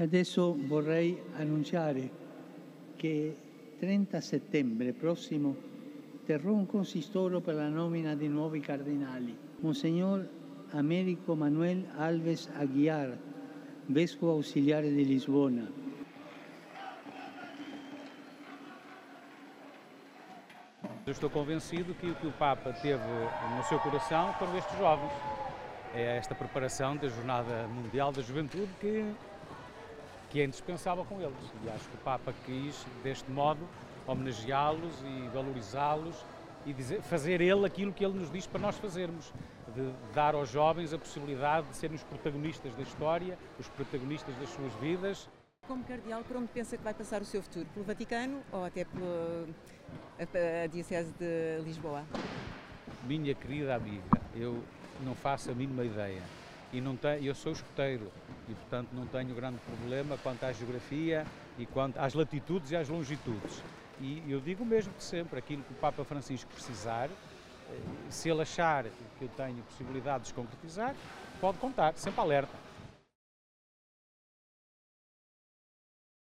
Adesso vorrei annunciare che 30 settembre prossimo terrò un consistoro per la nomina di nuovi cardinali. Monsignor Americo Manuel Alves Aguiar, vescovo ausiliare di Lisbona. Eu estou convencido que o que o Papa teve no seu coração foram estes jovens. É esta preparação da Jornada Mundial da Juventude que, que é indispensável com eles. E acho que o Papa quis, deste modo, homenageá-los e valorizá-los e dizer, fazer ele aquilo que ele nos diz para nós fazermos, de dar aos jovens a possibilidade de serem os protagonistas da história, os protagonistas das suas vidas. Como cardeal, por onde pensa que vai passar o seu futuro? Pelo Vaticano ou até pela a, a Diocese de Lisboa? Minha querida amiga, eu não faço a mínima ideia. E não tenho, eu sou escoteiro e, portanto, não tenho grande problema quanto à geografia e quanto às latitudes e às longitudes. E eu digo mesmo de sempre, aquilo que o Papa Francisco precisar, se ele achar que eu tenho possibilidade de concretizar, pode contar, sempre alerta.